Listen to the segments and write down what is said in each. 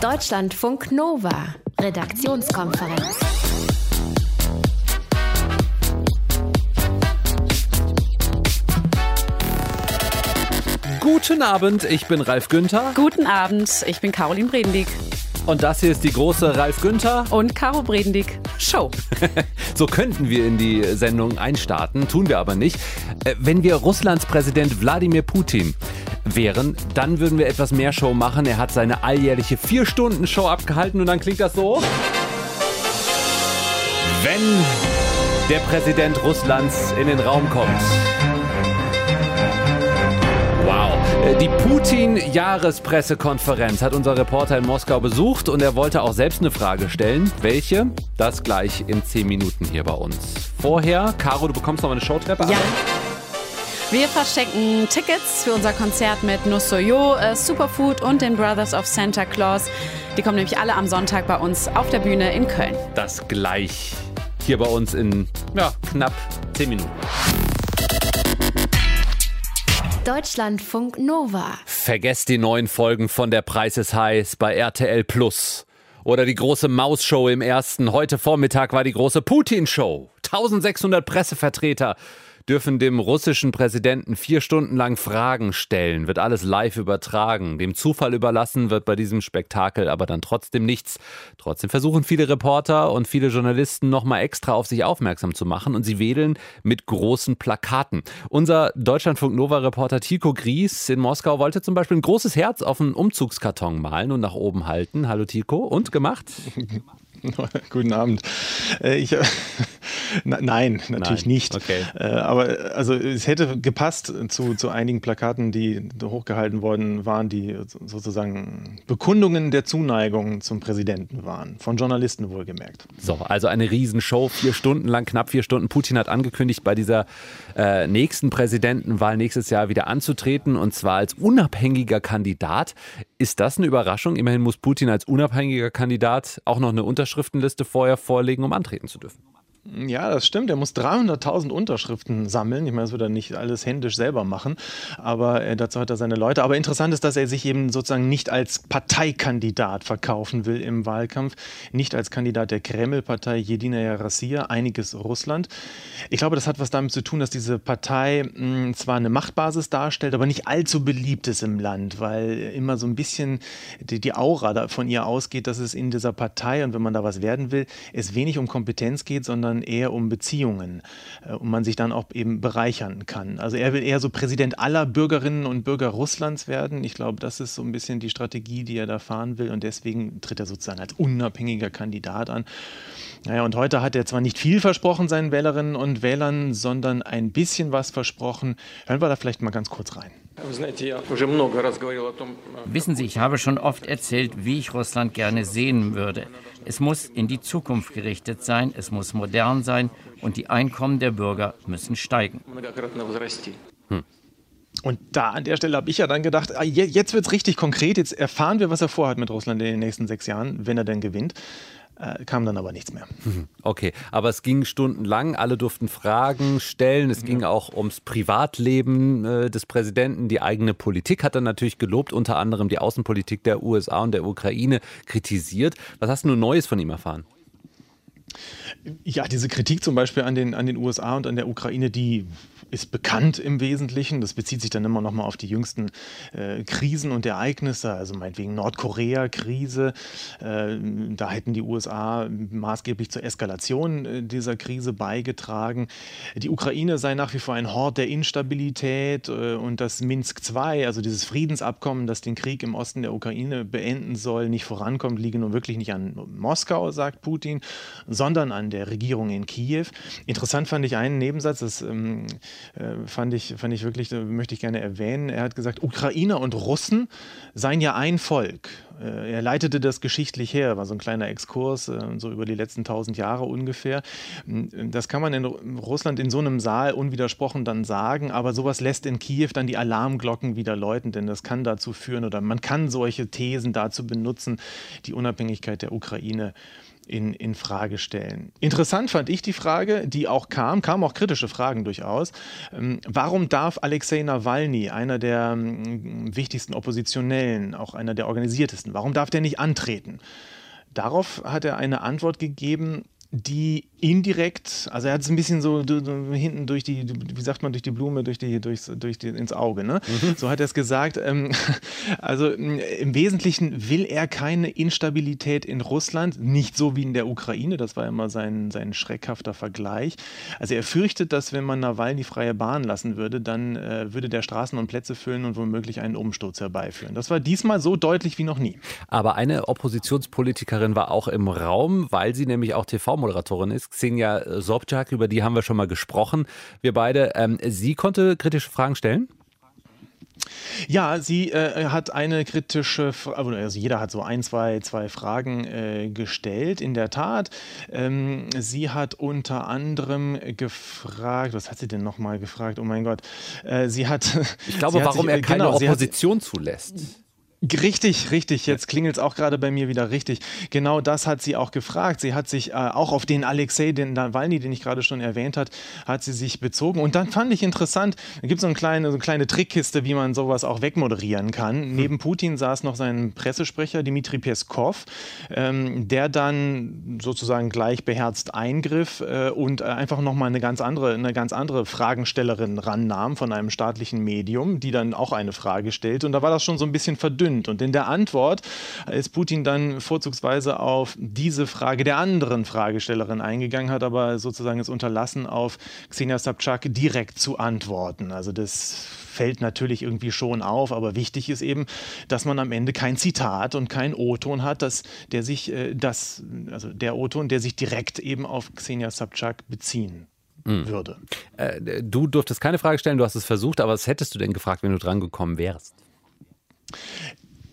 Deutschlandfunk Nova, Redaktionskonferenz. Guten Abend, ich bin Ralf Günther. Guten Abend, ich bin Caroline Bredendiek. Und das hier ist die große Ralf Günther und Caro Bredendiek Show. so könnten wir in die Sendung einstarten, tun wir aber nicht. Äh, wenn wir Russlands Präsident Wladimir Putin wären, dann würden wir etwas mehr Show machen. Er hat seine alljährliche Vier-Stunden-Show abgehalten und dann klingt das so. Wenn der Präsident Russlands in den Raum kommt. Äh, die Putin-Jahrespressekonferenz hat unser Reporter in Moskau besucht und er wollte auch selbst eine Frage stellen. Welche? Das gleich in 10 Minuten hier bei uns. Vorher, Caro, du bekommst noch eine Showtreppe. Ja. Wir verschenken Tickets für unser Konzert mit Nussoyo, äh, Superfood und den Brothers of Santa Claus. Die kommen nämlich alle am Sonntag bei uns auf der Bühne in Köln. Das gleich hier bei uns in ja, knapp 10 Minuten. Deutschlandfunk Nova. Vergesst die neuen Folgen von Der Preis ist heiß bei RTL Plus. Oder die große Maus-Show im ersten. Heute Vormittag war die große Putin-Show. 1600 Pressevertreter dürfen dem russischen Präsidenten vier Stunden lang Fragen stellen, wird alles live übertragen. Dem Zufall überlassen wird bei diesem Spektakel aber dann trotzdem nichts. Trotzdem versuchen viele Reporter und viele Journalisten nochmal extra auf sich aufmerksam zu machen und sie wedeln mit großen Plakaten. Unser Deutschlandfunk Nova-Reporter Tico Gries in Moskau wollte zum Beispiel ein großes Herz auf einen Umzugskarton malen und nach oben halten. Hallo Tico, und gemacht? Guten Abend. Äh, ich, äh, nein, natürlich nein. nicht. Okay. Äh, aber also es hätte gepasst zu, zu einigen Plakaten, die hochgehalten worden waren, die sozusagen Bekundungen der Zuneigung zum Präsidenten waren. Von Journalisten wohlgemerkt. So, also eine Riesenshow, vier Stunden lang, knapp vier Stunden. Putin hat angekündigt, bei dieser äh, nächsten Präsidentenwahl nächstes Jahr wieder anzutreten und zwar als unabhängiger Kandidat. Ist das eine Überraschung? Immerhin muss Putin als unabhängiger Kandidat auch noch eine Unterschriftenliste vorher vorlegen, um antreten zu dürfen. Ja, das stimmt. Er muss 300.000 Unterschriften sammeln. Ich meine, das wird er nicht alles händisch selber machen, aber äh, dazu hat er seine Leute. Aber interessant ist, dass er sich eben sozusagen nicht als Parteikandidat verkaufen will im Wahlkampf, nicht als Kandidat der Kreml-Partei Jedinaya Rassia, einiges Russland. Ich glaube, das hat was damit zu tun, dass diese Partei mh, hm, zwar eine Machtbasis darstellt, aber nicht allzu beliebt ist im Land, weil immer so ein bisschen die, die Aura von ihr ausgeht, dass es in dieser Partei und wenn man da was werden will, es wenig um Kompetenz geht, sondern sondern eher um Beziehungen äh, und man sich dann auch eben bereichern kann. Also er will eher so Präsident aller Bürgerinnen und Bürger Russlands werden. Ich glaube, das ist so ein bisschen die Strategie, die er da fahren will und deswegen tritt er sozusagen als unabhängiger Kandidat an. Naja, und heute hat er zwar nicht viel versprochen seinen Wählerinnen und Wählern, sondern ein bisschen was versprochen. Hören wir da vielleicht mal ganz kurz rein. Wissen Sie, ich habe schon oft erzählt, wie ich Russland gerne sehen würde. Es muss in die Zukunft gerichtet sein, es muss modern sein und die Einkommen der Bürger müssen steigen. Hm. Und da an der Stelle habe ich ja dann gedacht, ah, jetzt wird es richtig konkret, jetzt erfahren wir, was er vorhat mit Russland in den nächsten sechs Jahren, wenn er denn gewinnt. Äh, kam dann aber nichts mehr. Mhm. Okay, aber es ging stundenlang, alle durften Fragen stellen, es ging auch ums Privatleben äh, des Präsidenten, die eigene Politik hat er natürlich gelobt, unter anderem die Außenpolitik der USA und der Ukraine kritisiert. Was hast du Neues von ihm erfahren? Ja, diese Kritik zum Beispiel an den, an den USA und an der Ukraine, die ist bekannt im Wesentlichen. Das bezieht sich dann immer noch mal auf die jüngsten äh, Krisen und Ereignisse, also meinetwegen Nordkorea-Krise. Äh, da hätten die USA maßgeblich zur Eskalation äh, dieser Krise beigetragen. Die Ukraine sei nach wie vor ein Hort der Instabilität äh, und das Minsk II, also dieses Friedensabkommen, das den Krieg im Osten der Ukraine beenden soll, nicht vorankommt, liege nun wirklich nicht an Moskau, sagt Putin, sondern an der Regierung in Kiew. Interessant fand ich einen Nebensatz, das ähm, äh, fand, ich, fand ich wirklich, möchte ich gerne erwähnen. Er hat gesagt, Ukrainer und Russen seien ja ein Volk. Äh, er leitete das geschichtlich her, war so ein kleiner Exkurs, äh, so über die letzten tausend Jahre ungefähr. Das kann man in Russland in so einem Saal unwidersprochen dann sagen, aber sowas lässt in Kiew dann die Alarmglocken wieder läuten, denn das kann dazu führen oder man kann solche Thesen dazu benutzen, die Unabhängigkeit der Ukraine in, in Frage stellen. Interessant fand ich die Frage, die auch kam, kamen auch kritische Fragen durchaus. Ähm, warum darf Alexei Nawalny, einer der ähm, wichtigsten Oppositionellen, auch einer der organisiertesten, warum darf der nicht antreten? Darauf hat er eine Antwort gegeben, die indirekt, also er hat es ein bisschen so, hinten durch die, wie sagt man, durch die Blume, durch die, durchs, durch die, ins Auge, ne? Mhm. So hat er es gesagt. Ähm, also im Wesentlichen will er keine Instabilität in Russland, nicht so wie in der Ukraine, das war immer sein, sein schreckhafter Vergleich. Also er fürchtet, dass wenn man Nawalny freie Bahn lassen würde, dann äh, würde der Straßen und Plätze füllen und womöglich einen Umsturz herbeiführen. Das war diesmal so deutlich wie noch nie. Aber eine Oppositionspolitikerin war auch im Raum, weil sie nämlich auch TV TV-Moderatorin ist, Xenia Sobczak, über die haben wir schon mal gesprochen, wir beide. Ähm, sie konnte kritische Fragen stellen? Ja, sie äh, hat eine kritische, also jeder hat so ein, zwei, zwei Fragen äh, gestellt. In der Tat, ähm, sie hat unter anderem gefragt, was hat sie denn nochmal gefragt? Oh mein Gott, äh, sie hat. Ich glaube, warum sich, er keine genau, Opposition hat, zulässt. Richtig, richtig. Jetzt klingelt es auch gerade bei mir wieder richtig. Genau das hat sie auch gefragt. Sie hat sich äh, auch auf den Alexei, den Nawalny, den ich gerade schon erwähnt hat, hat sie sich bezogen. Und dann fand ich interessant, da gibt es so, eine kleine, so eine kleine Trickkiste, wie man sowas auch wegmoderieren kann. Hm. Neben Putin saß noch sein Pressesprecher Dmitri Peskov, ähm, der dann sozusagen gleich beherzt eingriff äh, und äh, einfach nochmal eine ganz andere, eine ganz andere Fragenstellerin rannahm von einem staatlichen Medium, die dann auch eine Frage stellt. Und da war das schon so ein bisschen verdünnt verdünnt. Und in der Antwort ist Putin dann vorzugsweise auf diese Frage der anderen Fragestellerin eingegangen, hat aber sozusagen es unterlassen, auf Xenia Sobczak direkt zu antworten. Also das fällt natürlich irgendwie schon auf, aber wichtig ist eben, dass man am Ende kein Zitat und kein O-Ton hat, dass der sich äh, das, also der O-Ton, der sich direkt eben auf Xenia Sobczak beziehen mhm. würde. Äh, du durftest keine Frage stellen, du hast es versucht, aber was hättest du denn gefragt, wenn du dran gekommen wärst?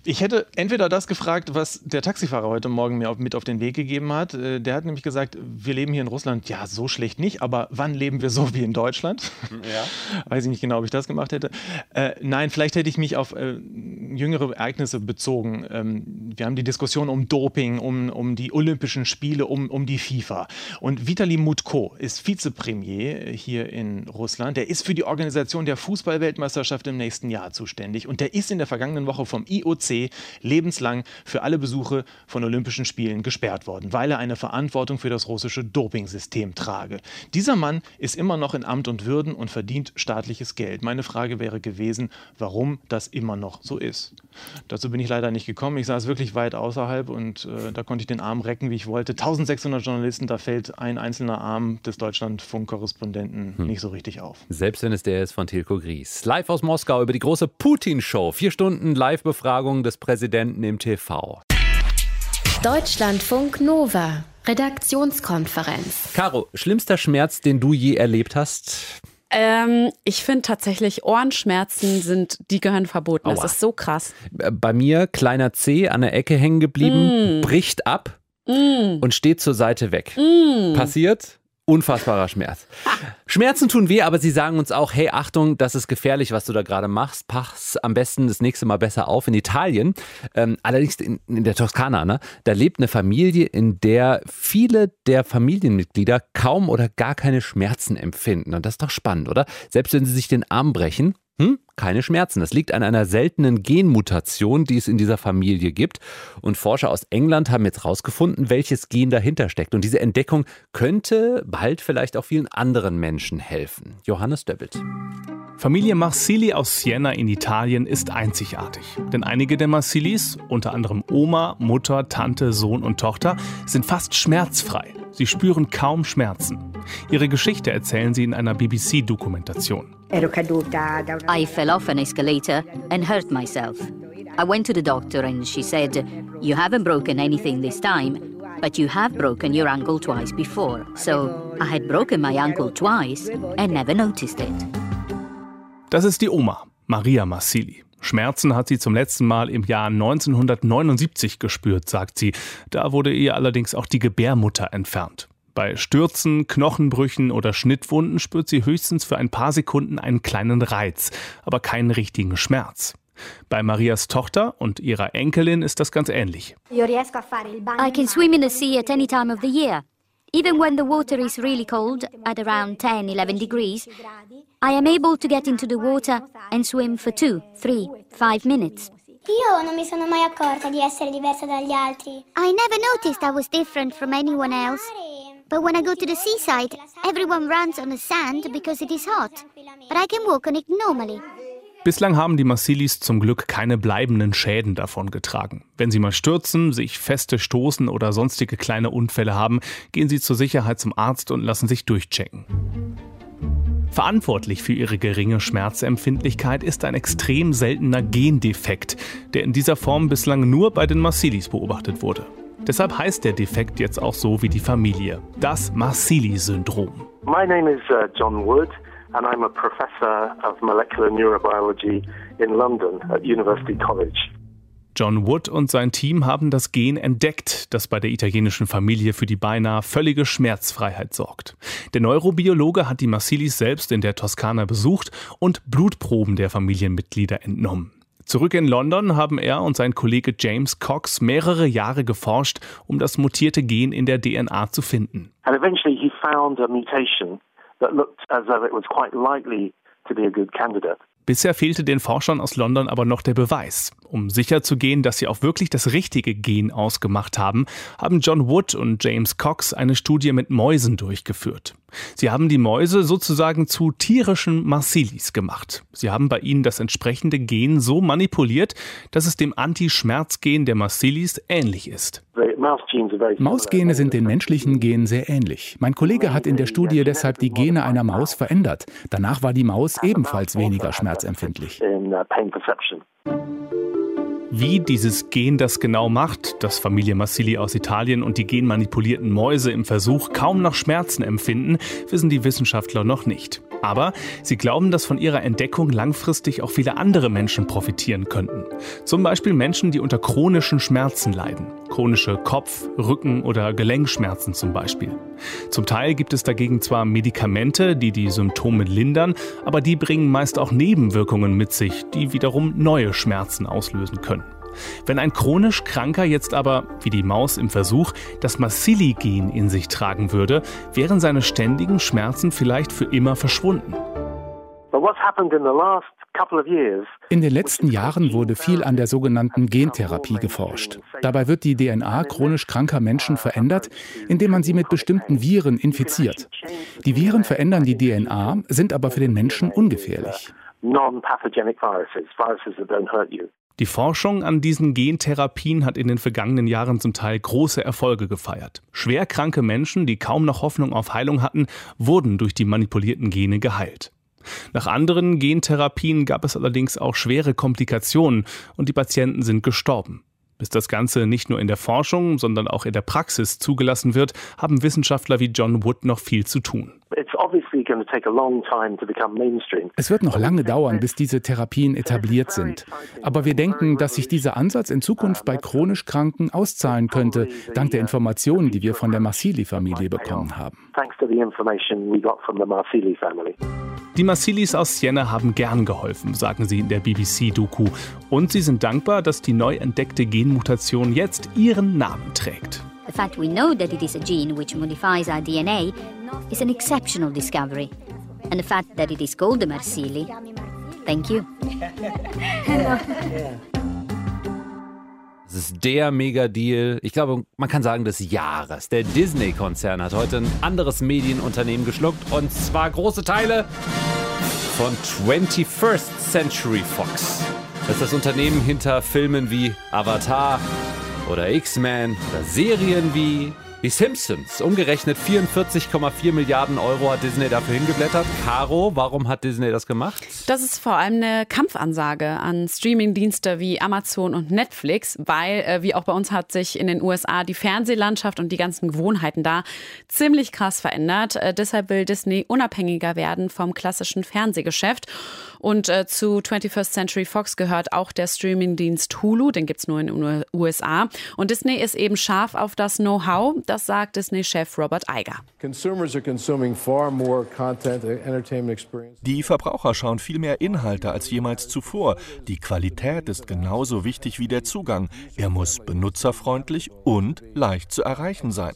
Ich hätte entweder das gefragt, was der Taxifahrer heute Morgen mir mit auf den Weg gegeben hat. Äh, der hat nämlich gesagt, wir leben hier in Russland, ja, so schlecht nicht, aber wann leben wir so wie in Deutschland? Ja. Weiß ich nicht genau, ob ich das gemacht hätte. Äh, nein, vielleicht hätte ich mich auf äh, jüngere Ereignisse bezogen. Ähm, wir haben die Diskussion um Doping, um, um die Olympischen Spiele, um, um die FIFA. Und Vitali Mutko ist Vizepremier hier in Russland. Der ist für die Organisation der Fußballweltmeisterschaft im nächsten Jahr zuständig. Und der ist in der vergangenen Woche vom IOC lebenslang für alle Besuche von Olympischen Spielen gesperrt worden, weil er eine Verantwortung für das russische Dopingsystem trage. Dieser Mann ist immer noch in Amt und Würden und verdient staatliches Geld. Meine Frage wäre gewesen, warum das immer noch so ist. Dazu bin ich leider nicht gekommen. Ich saß wirklich weit außerhalb und äh, da konnte ich den Arm recken, wie ich wollte. 1600 Journalisten, da fällt ein einzelner Arm des Deutschlandfunk-Korrespondenten hm. nicht so richtig auf. Selbst wenn es der ist von Tilko Gries. Live aus Moskau über die große Putin-Show. Vier Stunden Live-Befragung des Präsidenten im TV. Deutschlandfunk Nova. Redaktionskonferenz. Caro, schlimmster Schmerz, den du je erlebt hast? Ähm, ich finde tatsächlich, Ohrenschmerzen sind, die gehören verboten. Aua. Das ist so krass. Bei mir, kleiner C an der Ecke hängen geblieben, mm. bricht ab mm. und steht zur Seite weg. Mm. Passiert? Unfassbarer Schmerz. Schmerzen tun weh, aber sie sagen uns auch, hey, Achtung, das ist gefährlich, was du da gerade machst. Pass am besten das nächste Mal besser auf. In Italien, ähm, allerdings in, in, der Toskana, ne, da lebt eine Familie, in der viele der Familienmitglieder kaum oder gar keine Schmerzen empfinden. Und das ist doch spannend, oder? Selbst wenn sie sich den Arm brechen, hm? Keine Schmerzen. Das liegt an einer seltenen Genmutation, die es in dieser Familie gibt. Und Forscher aus England haben jetzt herausgefunden, welches Gen dahinter steckt. Und diese Entdeckung könnte bald vielleicht auch vielen anderen Menschen helfen. Johannes Döbbelt. Familie Marsili aus Siena in Italien ist einzigartig. Denn einige der Marsilis, unter anderem Oma, Mutter, Tante, Sohn und Tochter, sind fast schmerzfrei. Sie spüren kaum Schmerzen. Ihre Geschichte erzählen sie in einer BBC-Dokumentation. I fell off an escalator and hurt myself. I went to the doctor and she said, You haven't broken anything this time, but you have broken your ankle twice before. So I had broken my ankle twice and never noticed it. Das ist die Oma, Maria Massili. Schmerzen hat sie zum letzten Mal im Jahr 1979 gespürt, sagt sie. Da wurde ihr allerdings auch die Gebärmutter entfernt. Bei Stürzen, Knochenbrüchen oder Schnittwunden spürt sie höchstens für ein paar Sekunden einen kleinen Reiz, aber keinen richtigen Schmerz. Bei Marias Tochter und ihrer Enkelin ist das ganz ähnlich. I can swim in the sea at any time of the year. Even when the water is really cold, at around 10, 11 degrees, I am able to get into the water and swim for two, three, five minutes. Io non mi sono mai accorta di essere diversa dagli altri. I never noticed I was different from anyone else. But when I go to the seaside, everyone runs on the sand because it is hot. But I can walk on it normally. Bislang haben die Massilis zum Glück keine bleibenden Schäden davon getragen. Wenn sie mal stürzen, sich feste stoßen oder sonstige kleine Unfälle haben, gehen sie zur Sicherheit zum Arzt und lassen sich durchchecken. Verantwortlich für ihre geringe Schmerzempfindlichkeit ist ein extrem seltener Gendefekt, der in dieser Form bislang nur bei den Massilis beobachtet wurde. Deshalb heißt der Defekt jetzt auch so wie die Familie, das Massili-Syndrom. My name is uh, John Wood and I'm a professor of molecular neurobiology in London at University College. John Wood und sein Team haben das Gen entdeckt, das bei der italienischen Familie für die beinahe völlige Schmerzfreiheit sorgt. Der Neurobiologe hat die Massilis selbst in der Toskana besucht und Blutproben der Familienmitglieder entnommen. Zurück in London haben er und sein Kollege James Cox mehrere Jahre geforscht, um das mutierte Gen in der DNA zu finden. And eventually he found a mutation that looked as though it was quite likely to be a good candidate. Bisher fehlte den Forschern aus London aber noch der Beweis. Um sicherzugehen, dass sie auch wirklich das richtige Gen ausgemacht haben, haben John Wood und James Cox eine Studie mit Mäusen durchgeführt. Sie haben die Mäuse sozusagen zu tierischen Marsilis gemacht. Sie haben bei ihnen das entsprechende Gen so manipuliert, dass es dem Anti-Schmerz-Gen der Marsilis ähnlich ist. Mausgene sind den menschlichen Genen sehr ähnlich. Mein Kollege hat in der Studie deshalb die Gene einer Maus verändert. Danach war die Maus ebenfalls weniger schmerzempfindlich. Wie dieses Gen das genau macht, dass Familie Massili aus Italien und die genmanipulierten Mäuse im Versuch kaum noch Schmerzen empfinden, wissen die Wissenschaftler noch nicht. Aber sie glauben, dass von ihrer Entdeckung langfristig auch viele andere Menschen profitieren könnten. Zum Beispiel Menschen, die unter chronischen Schmerzen leiden. Chronische Kopf-, Rücken- oder Gelenkschmerzen zum Beispiel. Zum Teil gibt es dagegen zwar Medikamente, die die Symptome lindern, aber die bringen meist auch Nebenwirkungen mit sich, die wiederum neue Schmerzen auslösen können. Wenn ein chronisch Kranker jetzt aber, wie die Maus im Versuch, das Massili-Gen in sich tragen würde, wären seine ständigen Schmerzen vielleicht für immer verschwunden. In den letzten Jahren wurde viel an der sogenannten Gentherapie geforscht. Dabei wird die DNA chronisch kranker Menschen verändert, indem man sie mit bestimmten Viren infiziert. Die Viren verändern die DNA, sind aber für den Menschen ungefährlich. Non-pathogenic viruses, viruses that don't hurt you. Die Forschung an diesen Gentherapien hat in den vergangenen Jahren zum Teil große Erfolge gefeiert. Schwerkranke Menschen, die kaum noch Hoffnung auf Heilung hatten, wurden durch die manipulierten Gene geheilt. Nach anderen Gentherapien gab es allerdings auch schwere Komplikationen und die Patienten sind gestorben. Bis das Ganze nicht nur in der Forschung, sondern auch in der Praxis zugelassen wird, haben Wissenschaftler wie John Wood noch viel zu tun. Es wird noch lange dauern, bis diese Therapien etabliert sind. Aber wir denken, dass sich dieser Ansatz in Zukunft bei chronisch Kranken auszahlen könnte, dank der Informationen, die wir von der Massili-Familie bekommen haben. Die Massilis aus Siena haben gern geholfen, sagen sie in der BBC-Doku. Und sie sind dankbar, dass die neu entdeckte Genmutation jetzt ihren Namen trägt. The fact we know that it is a gene which modifies our DNA is an exceptional discovery. And the fact that it is called the Marsili, thank you. Es ist der Mega-Deal, ich glaube, man kann sagen, des Jahres. Der Disney-Konzern hat heute ein anderes Medienunternehmen geschluckt und zwar große Teile von 21st Century Fox. Das ist das Unternehmen hinter Filmen wie Avatar oder X-Men oder Serien wie die Simpsons. Umgerechnet 44,4 Milliarden Euro hat Disney dafür hingeblättert. Caro, warum hat Disney das gemacht? Das ist vor allem eine Kampfansage an Streamingdienste wie Amazon und Netflix, weil, äh, wie auch bei uns, hat sich in den USA die Fernsehlandschaft und die ganzen Gewohnheiten da ziemlich krass verändert. Äh, deshalb will Disney unabhängiger werden vom klassischen Fernsehgeschäft. Und äh, zu 21st Century Fox gehört auch der Streamingdienst Hulu, den gibt es nur in den USA. Und Disney ist eben scharf auf das Know-how, das sagt Disney-Chef Robert Iger. Die Verbraucher schauen viel mehr Inhalte als jemals zuvor. Die Qualität ist genauso wichtig wie der Zugang. Er muss benutzerfreundlich und leicht zu erreichen sein.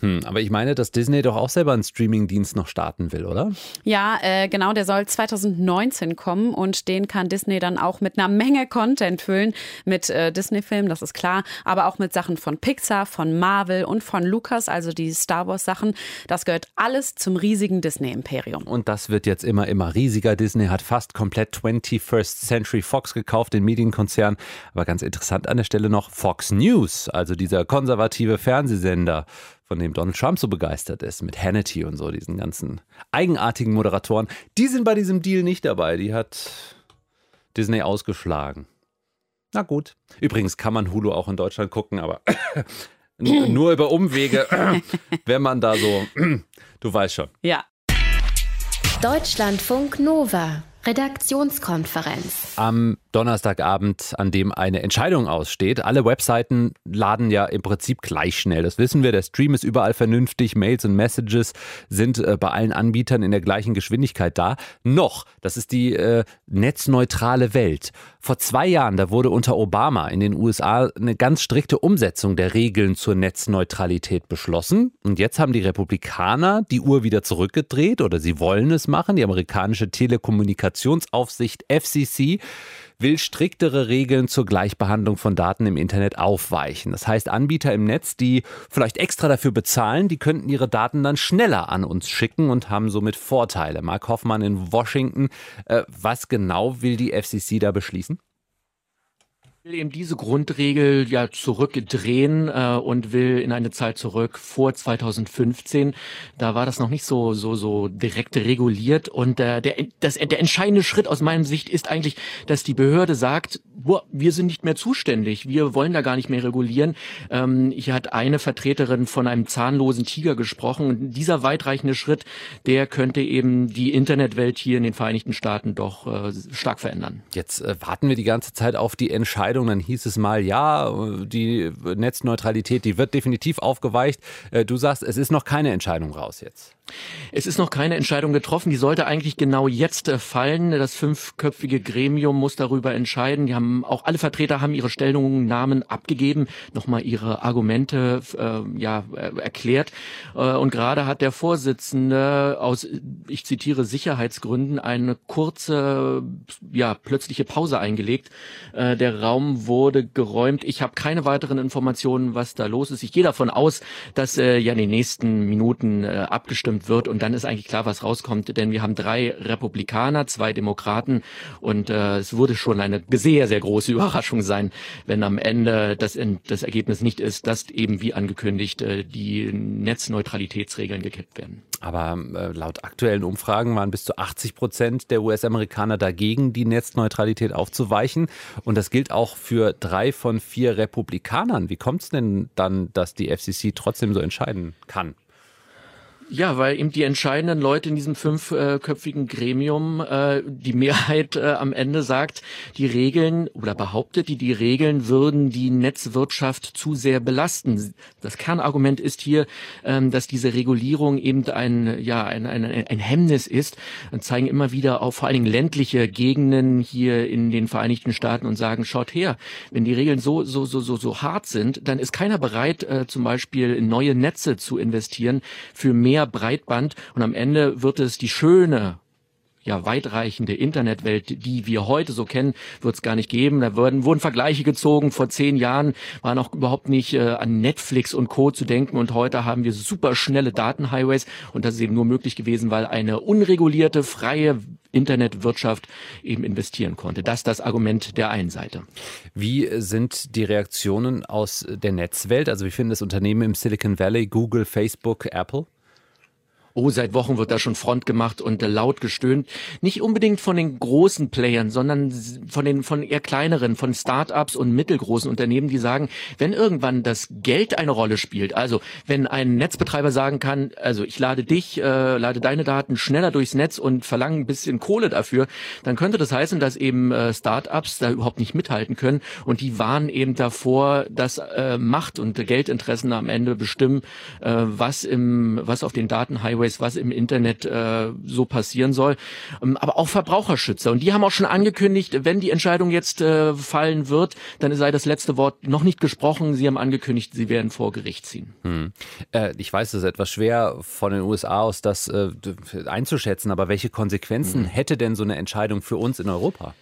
Hm, aber ich meine, dass Disney doch auch selber einen Streamingdienst noch starten will, oder? Ja, äh, genau, der soll 2019 kommen und den kann Disney dann auch mit einer Menge Content füllen. Mit äh, Disney-Filmen, das ist klar, aber auch mit Sachen von Pixar, von Marvel und von Lucas, also die Star Wars-Sachen. Das gehört alles zum riesigen Disney-Imperium. Und das wird jetzt immer, immer riesiger. Disney hat fast komplett 21st Century Fox gekauft, den Medienkonzern. Aber ganz interessant an der Stelle noch Fox News, also dieser konservative Fernsehsender Fernsehsender, von dem Donald Trump so begeistert ist, mit Hannity und so, diesen ganzen eigenartigen Moderatoren, die sind bei diesem Deal nicht dabei. Die hat Disney ausgeschlagen. Na gut. Übrigens kann man Hulu auch in Deutschland gucken, aber nur über Umwege, wenn man da so, du weißt schon. Ja. Deutschlandfunk Nova. Redaktionskonferenz. Am Donnerstagabend, an dem eine Entscheidung aussteht. Alle Webseiten laden ja im Prinzip gleich schnell. Das wissen wir. Der Stream ist überall vernünftig. Mails und Messages sind äh, bei allen Anbietern in der gleichen Geschwindigkeit da. Noch, das ist die äh, netzneutrale Welt. Vor zwei Jahren, da wurde unter Obama in den USA eine ganz strikte Umsetzung der Regeln zur Netzneutralität beschlossen. Und jetzt haben die Republikaner die Uhr wieder zurückgedreht oder sie wollen es machen. Die amerikanische Telekommunikationsaufsicht FCC will striktere Regeln zur Gleichbehandlung von Daten im Internet aufweichen. Das heißt, Anbieter im Netz, die vielleicht extra dafür bezahlen, die könnten ihre Daten dann schneller an uns schicken und haben somit Vorteile. Mark Hoffmann in Washington, äh, was genau will die FCC da beschließen? Will eben diese Grundregel ja zurückdrehen äh, und will in eine Zeit zurück vor 2015. Da war das noch nicht so so so direkt reguliert und äh, der das der entscheidende Schritt aus meiner Sicht ist eigentlich, dass die Behörde sagt, boah, wir sind nicht mehr zuständig, wir wollen da gar nicht mehr regulieren. Ähm, hier hat eine Vertreterin von einem zahnlosen Tiger gesprochen und dieser weitreichende Schritt, der könnte eben die Internetwelt hier in den Vereinigten Staaten doch äh, stark verändern. Jetzt äh, warten wir die ganze Zeit auf die Entscheidung Entscheidung. Dann hieß es mal, ja, die Netzneutralität, die wird definitiv aufgeweicht. Äh, du sagst, es ist noch keine Entscheidung raus jetzt. Es ist noch keine Entscheidung getroffen. Die sollte eigentlich genau jetzt äh, fallen. Das fünfköpfige Gremium muss darüber entscheiden. Die haben auch alle Vertreter haben ihre Stellungnahmen abgegeben, nochmal ihre Argumente äh, ja äh, erklärt. Äh, und gerade hat der Vorsitzende aus, ich zitiere Sicherheitsgründen, eine kurze, ja plötzliche Pause eingelegt. Der Raum wurde geräumt. Ich habe keine weiteren Informationen, was da los ist. Ich gehe davon aus, dass äh, ja in den nächsten Minuten abgestimmt abgestimmt wird und dann ist eigentlich klar, was rauskommt, denn wir haben drei Republikaner, zwei Demokraten und äh, es würde schon eine sehr, sehr große Überraschung sein, wenn am Ende das, das Ergebnis nicht ist, dass eben wie angekündigt äh, die Netzneutralitätsregeln gekippt werden. Aber äh, laut aktuellen Umfragen waren bis zu 80 Prozent der US-Amerikaner dagegen, die Netzneutralität aufzuweichen. Und das gilt auch für drei von vier Republikanern. Wie kommt es denn dann, dass die FCC trotzdem so entscheiden kann? Ja, weil eben die entscheidenden Leute in diesem fünfköpfigen Gremium, äh, die Mehrheit äh, am Ende sagt, die Regeln oder behauptet, die, die Regeln würden die Netzwirtschaft zu sehr belasten. Das Kernargument ist hier, ähm, dass diese Regulierung eben ein, ja, ein, ein, ein Hemmnis ist und zeigen immer wieder auf vor allen Dingen ländliche Gegenden hier in den Vereinigten Staaten und sagen, schaut her, wenn die Regeln so, so, so, so, so hart sind, dann ist keiner bereit, äh, zum Beispiel in neue Netze zu investieren für mehr mehr Breitband und am Ende wird es die schöne ja, weitreichende Internetwelt, die wir heute so kennen, wird es gar nicht geben. Da wurden, wurden Vergleiche gezogen. Vor zehn Jahren war noch überhaupt nicht äh, an Netflix und Co. zu denken. Und heute haben wir super schnelle Datenhighways. Und das ist eben nur möglich gewesen, weil eine unregulierte, freie Internetwirtschaft eben investieren konnte. Das ist das Argument der einen Seite. Wie sind die Reaktionen aus der Netzwelt? Also wie finden das Unternehmen im Silicon Valley, Google, Facebook, Apple? Oh, seit Wochen wird da schon Front gemacht und äh, laut gestöhnt. Nicht unbedingt von den großen Playern, sondern von den von eher kleineren, von Start-ups und mittelgroßen Unternehmen, die sagen, wenn irgendwann das Geld eine Rolle spielt, also wenn ein Netzbetreiber sagen kann, also ich lade dich, äh, lade deine Daten schneller durchs Netz und verlange ein bisschen Kohle dafür, dann könnte das heißen, dass eben äh, Start-ups da überhaupt nicht mithalten können und die warnen eben davor, dass äh, Macht und Geldinteressen am Ende bestimmen, äh, was im was auf den Datenhighways Highways, was im Internet äh, so passieren soll, ähm, aber auch Verbraucherschützer. Und die haben auch schon angekündigt, wenn die Entscheidung jetzt äh, fallen wird, dann sei das letzte Wort noch nicht gesprochen. Sie haben angekündigt, sie werden vor Gericht ziehen. Hm. Äh, ich weiß, es ist etwas schwer von den USA aus das äh, einzuschätzen, aber welche Konsequenzen hm. hätte denn so eine Entscheidung für uns in Europa?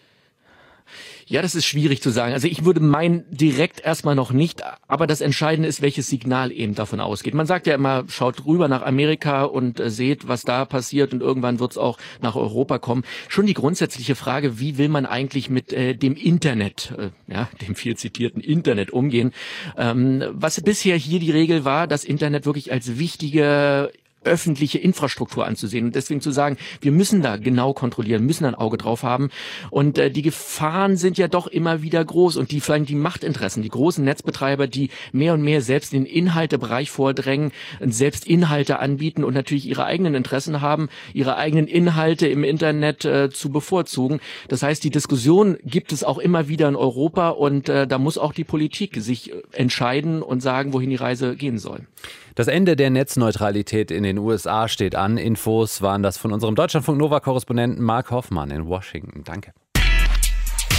Ja, das ist schwierig zu sagen. Also ich würde meinen direkt erstmal noch nicht, aber das Entscheidende ist, welches Signal eben davon ausgeht. Man sagt ja immer, schaut rüber nach Amerika und äh, seht, was da passiert und irgendwann wird es auch nach Europa kommen. Schon die grundsätzliche Frage, wie will man eigentlich mit äh, dem Internet, äh, ja, dem viel zitierten Internet umgehen? Ähm, was bisher hier die Regel war, das Internet wirklich als wichtige öffentliche Infrastruktur anzusehen und deswegen zu sagen, wir müssen da genau kontrollieren, müssen ein Auge drauf haben und äh, die Gefahren sind ja doch immer wieder groß und die vielleicht die Machtinteressen, die großen Netzbetreiber, die mehr und mehr selbst in den Inhaltebereich vordrängen, selbst Inhalte anbieten und natürlich ihre eigenen Interessen haben, ihre eigenen Inhalte im Internet äh, zu bevorzugen. Das heißt, die Diskussion gibt es auch immer wieder in Europa und äh, da muss auch die Politik sich entscheiden und sagen, wohin die Reise gehen soll. Das Ende der Netzneutralität in den USA steht an. Infos waren das von unserem Deutschlandfunk Nova-Korrespondenten Mark Hoffmann in Washington. Danke.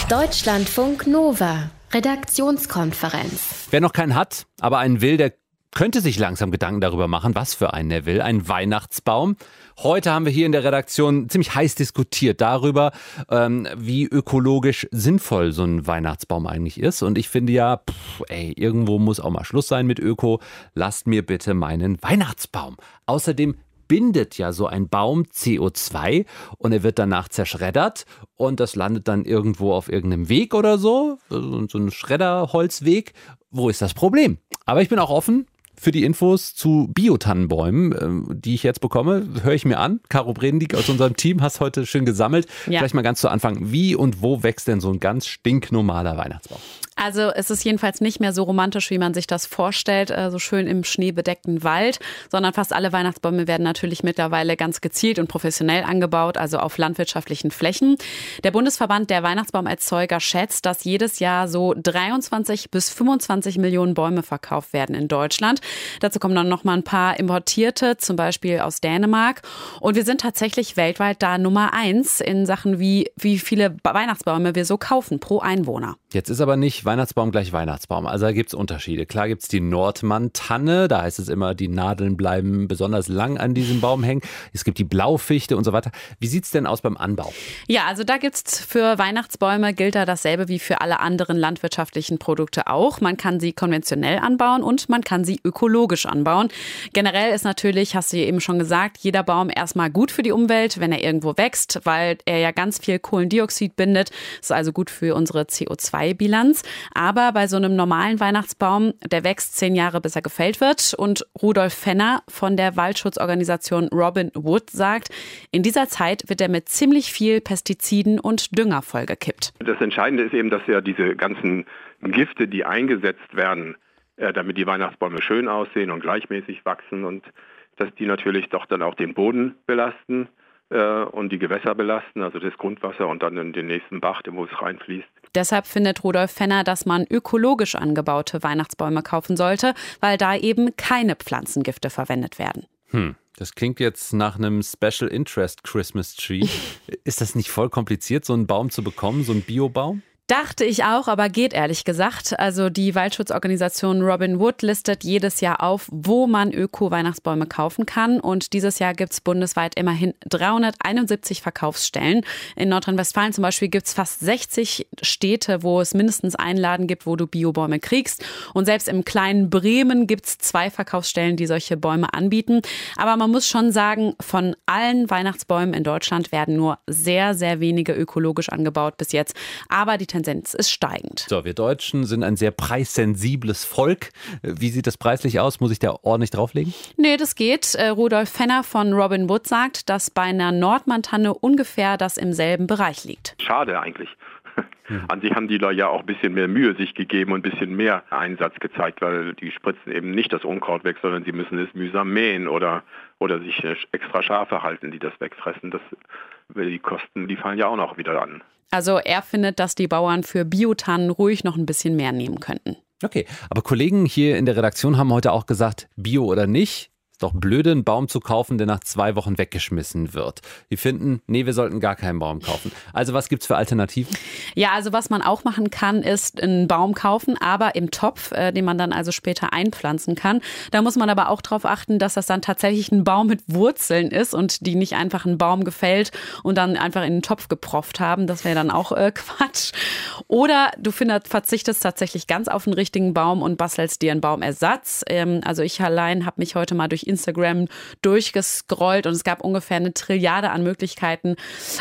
Deutschlandfunk Nova. Redaktionskonferenz. Wer noch keinen hat, aber einen will, der könnte sich langsam Gedanken darüber machen, was für einen er will. Ein Weihnachtsbaum. Heute haben wir hier in der Redaktion ziemlich heiß diskutiert darüber, ähm, wie ökologisch sinnvoll so ein Weihnachtsbaum eigentlich ist. Und ich finde ja, pff, ey, irgendwo muss auch mal Schluss sein mit Öko. Lasst mir bitte meinen Weihnachtsbaum. Außerdem bindet ja so ein Baum CO2 und er wird danach zerschreddert und das landet dann irgendwo auf irgendeinem Weg oder so, so ein Schredderholzweg. Wo ist das Problem? Aber ich bin auch offen für die Infos zu Biotannenbäumen, äh, die ich jetzt bekomme, höre ich mir an. Caro Bredendiek aus unserem Team hast heute schön gesammelt. Ja. Vielleicht mal ganz zu Anfang. Wie und wo wächst denn so ein ganz stinknormaler Weihnachtsbaum? Also es ist jedenfalls nicht mehr so romantisch, wie man sich das vorstellt, äh, so schön im schneebedeckten Wald, sondern fast alle Weihnachtsbäume werden natürlich mittlerweile ganz gezielt und professionell angebaut, also auf landwirtschaftlichen Flächen. Der Bundesverband der Weihnachtsbaumerzeuger schätzt, dass jedes Jahr so 23 bis 25 Millionen Bäume verkauft werden in Deutschland. Dazu kommen dann noch mal ein paar importierte, zum Beispiel aus Dänemark. Und wir sind tatsächlich weltweit da Nummer eins in Sachen wie wie viele Weihnachtsbäume wir so kaufen pro Einwohner. Jetzt ist aber nicht Weihnachtsbaum gleich Weihnachtsbaum. Also da gibt es Unterschiede. Klar gibt es die Nordmann-Tanne, da heißt es immer, die Nadeln bleiben besonders lang an diesem Baum hängen. Es gibt die Blaufichte und so weiter. Wie sieht es denn aus beim Anbau? Ja, also da gibt es für Weihnachtsbäume gilt da dasselbe wie für alle anderen landwirtschaftlichen Produkte auch. Man kann sie konventionell anbauen und man kann sie ökologisch anbauen. Generell ist natürlich, hast du ja eben schon gesagt, jeder Baum erstmal gut für die Umwelt, wenn er irgendwo wächst, weil er ja ganz viel Kohlendioxid bindet. Das ist also gut für unsere CO2-Bilanz. Aber bei so einem normalen Weihnachtsbaum, der wächst zehn Jahre, bis er gefällt wird. Und Rudolf Fenner von der Waldschutzorganisation Robin Wood sagt, in dieser Zeit wird er mit ziemlich viel Pestiziden und Dünger vollgekippt. Das Entscheidende ist eben, dass ja diese ganzen Gifte, die eingesetzt werden, äh, damit die Weihnachtsbäume schön aussehen und gleichmäßig wachsen und dass die natürlich doch dann auch den Boden belasten äh, und die Gewässer belasten, also das Grundwasser und dann in den nächsten Bach, wo es reinfließt. Deshalb findet Rudolf Fenner, dass man ökologisch angebaute Weihnachtsbäume kaufen sollte, weil da eben keine Pflanzengifte verwendet werden. Hm. Das klingt jetzt nach einem Special Interest Christmas Tree. Ist das nicht voll kompliziert, so einen Baum zu bekommen, so einen Biobaum? Dachte ich auch, aber geht ehrlich gesagt. Also die Waldschutzorganisation Robin Wood listet jedes Jahr auf, wo man Öko-Weihnachtsbäume kaufen kann. Und dieses Jahr gibt es bundesweit immerhin 371 Verkaufsstellen. In Nordrhein-Westfalen zum Beispiel gibt es fast 60 Städte, wo es mindestens einen Laden gibt, wo du Biobäume kriegst. Und selbst im kleinen Bremen gibt es zwei Verkaufsstellen, die solche Bäume anbieten. Aber man muss schon sagen, von allen Weihnachtsbäumen in Deutschland werden nur sehr, sehr wenige ökologisch angebaut bis jetzt. Aber die Tendenz ist steigend. So, wir Deutschen sind ein sehr preissensibles Volk. Wie sieht das preislich aus? Muss ich da ordentlich drauflegen? Nee, das geht. Äh, Rudolf Fenner von Robin Wood sagt, dass bei einer Nordmantanne ungefähr das im selben Bereich liegt. Schade eigentlich. An sich haben die da ja auch ein bisschen mehr Mühe sich gegeben und ein bisschen mehr Einsatz gezeigt, weil die spritzen eben nicht das Unkraut weg, sondern sie müssen es mühsam mähen oder, oder sich extra Schafe halten, die das wegfressen. Das, die Kosten, die fallen ja auch noch wieder an. Also er findet, dass die Bauern für Biotannen ruhig noch ein bisschen mehr nehmen könnten. Okay, aber Kollegen hier in der Redaktion haben heute auch gesagt, Bio oder nicht, doch blöde, einen Baum zu kaufen, der nach zwei Wochen weggeschmissen wird. Die finden, nee, wir sollten gar keinen Baum kaufen. Also was gibt es für Alternativen? Ja, also was man auch machen kann, ist einen Baum kaufen, aber im Topf, äh, den man dann also später einpflanzen kann. Da muss man aber auch darauf achten, dass das dann tatsächlich ein Baum mit Wurzeln ist und die nicht einfach einen Baum gefällt und dann einfach in den Topf geprofft haben. Das wäre dann auch äh, Quatsch. Oder du findest, verzichtest tatsächlich ganz auf den richtigen Baum und bastelst dir einen Baumersatz. Ähm, also ich allein habe mich heute mal durch Instagram durchgescrollt und es gab ungefähr eine Trilliarde an Möglichkeiten